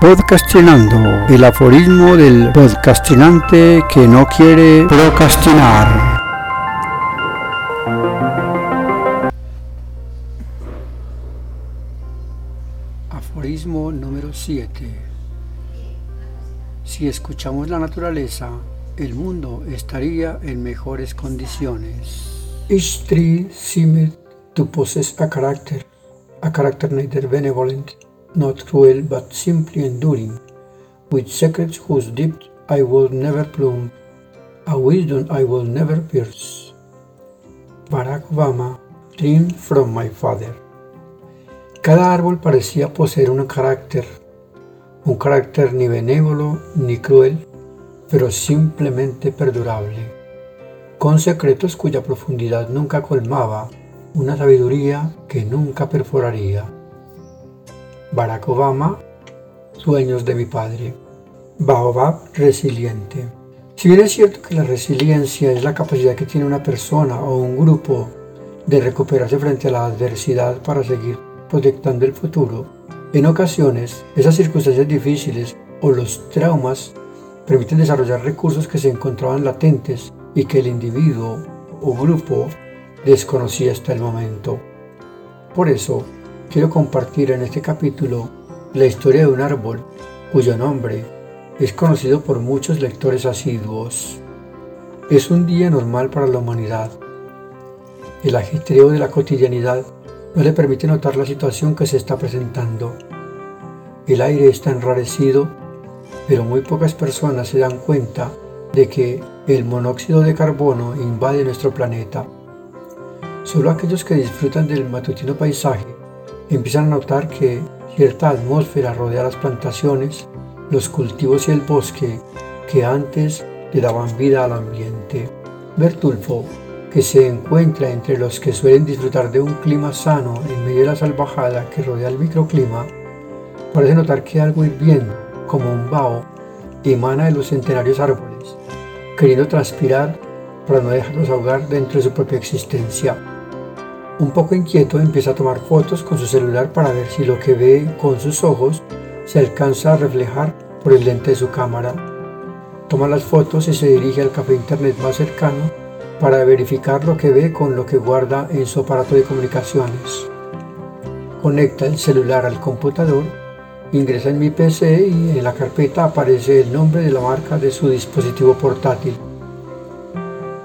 Podcastinando, el aforismo del podcastinante que no quiere procrastinar. Aforismo número 7. Si escuchamos la naturaleza, el mundo estaría en mejores condiciones. Tree seemed to possess a character, a character neither benevolent not cruel but simply enduring, with secrets whose depth I will never plumb, a wisdom I will never pierce. Barack Obama, dream from my father. Cada árbol parecía poseer un carácter, un carácter ni benévolo ni cruel, pero simplemente perdurable, con secretos cuya profundidad nunca colmaba, una sabiduría que nunca perforaría. Barack Obama, Sueños de mi padre. Baobab resiliente. Si bien es cierto que la resiliencia es la capacidad que tiene una persona o un grupo de recuperarse frente a la adversidad para seguir proyectando el futuro, en ocasiones esas circunstancias difíciles o los traumas permiten desarrollar recursos que se encontraban latentes y que el individuo o grupo desconocía hasta el momento. Por eso, quiero compartir en este capítulo la historia de un árbol cuyo nombre es conocido por muchos lectores asiduos. Es un día normal para la humanidad. El ajetreo de la cotidianidad no le permite notar la situación que se está presentando. El aire está enrarecido, pero muy pocas personas se dan cuenta de que el monóxido de carbono invade nuestro planeta. Solo aquellos que disfrutan del matutino paisaje empiezan a notar que cierta atmósfera rodea las plantaciones, los cultivos y el bosque que antes le daban vida al ambiente. Bertulfo, que se encuentra entre los que suelen disfrutar de un clima sano en medio de la salvajada que rodea el microclima, parece notar que algo hirviendo, como un vaho, emana de los centenarios árboles, queriendo transpirar para no dejarlos ahogar dentro de su propia existencia. Un poco inquieto empieza a tomar fotos con su celular para ver si lo que ve con sus ojos se alcanza a reflejar por el lente de su cámara. Toma las fotos y se dirige al café internet más cercano para verificar lo que ve con lo que guarda en su aparato de comunicaciones. Conecta el celular al computador, ingresa en mi PC y en la carpeta aparece el nombre de la marca de su dispositivo portátil.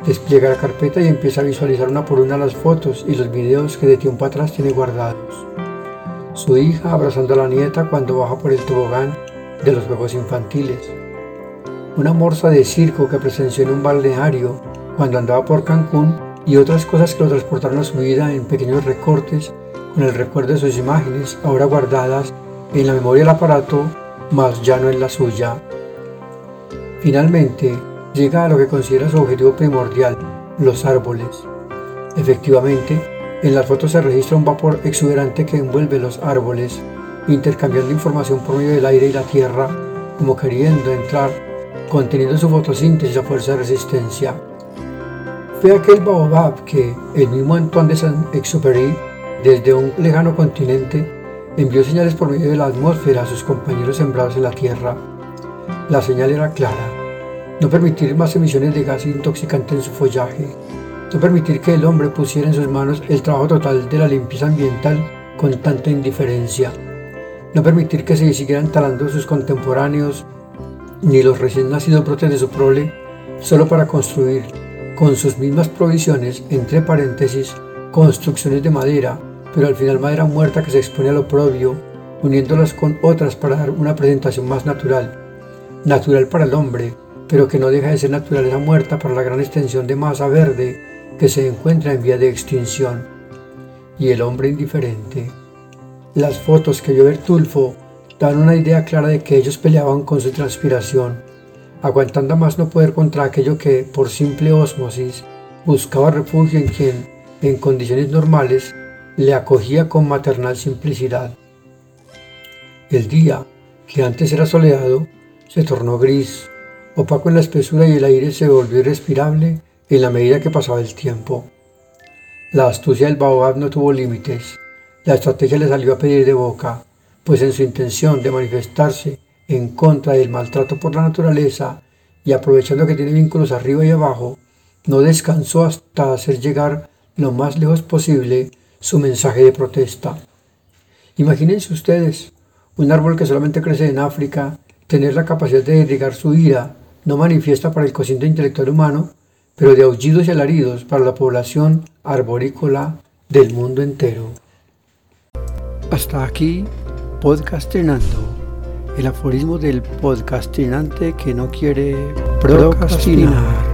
Despliega la carpeta y empieza a visualizar una por una las fotos y los videos que de tiempo atrás tiene guardados. Su hija abrazando a la nieta cuando baja por el tobogán de los juegos infantiles. Una morsa de circo que presenció en un balneario cuando andaba por Cancún y otras cosas que lo transportaron a su vida en pequeños recortes con el recuerdo de sus imágenes ahora guardadas en la memoria del aparato, mas ya no en la suya. Finalmente, llega a lo que considera su objetivo primordial, los árboles. Efectivamente, en las fotos se registra un vapor exuberante que envuelve los árboles, intercambiando información por medio del aire y la tierra, como queriendo entrar, conteniendo su fotosíntesis a fuerza de resistencia. Fue aquel baobab que el mismo Antoine de Saint-Exupéry, desde un lejano continente, envió señales por medio de la atmósfera a sus compañeros sembrados en la tierra. La señal era clara no permitir más emisiones de gas intoxicante en su follaje, no permitir que el hombre pusiera en sus manos el trabajo total de la limpieza ambiental con tanta indiferencia, no permitir que se siguieran talando sus contemporáneos ni los recién nacidos brotes de su prole solo para construir con sus mismas provisiones, entre paréntesis, construcciones de madera, pero al final madera muerta que se expone al oprobio, uniéndolas con otras para dar una presentación más natural, natural para el hombre, pero que no deja de ser naturaleza muerta para la gran extensión de masa verde que se encuentra en vía de extinción. Y el hombre indiferente. Las fotos que vio Bertulfo dan una idea clara de que ellos peleaban con su transpiración, aguantando más no poder contra aquello que, por simple osmosis, buscaba refugio en quien, en condiciones normales, le acogía con maternal simplicidad. El día, que antes era soleado, se tornó gris, Opaco en la espesura y el aire se volvió irrespirable en la medida que pasaba el tiempo. La astucia del baobab no tuvo límites. La estrategia le salió a pedir de boca. pues en su intención de manifestarse en contra del maltrato por la naturaleza y aprovechando que tiene vínculos arriba y abajo, no descansó hasta hacer llegar lo más lejos posible su mensaje de protesta. Imagínense ustedes, un árbol que solamente crece en África, tener la capacidad de irrigar su ira, no manifiesta para el cociente intelectual humano, pero de aullidos y alaridos para la población arborícola del mundo entero. Hasta aquí, podcastinando el aforismo del podcastinante que no quiere procrastinar.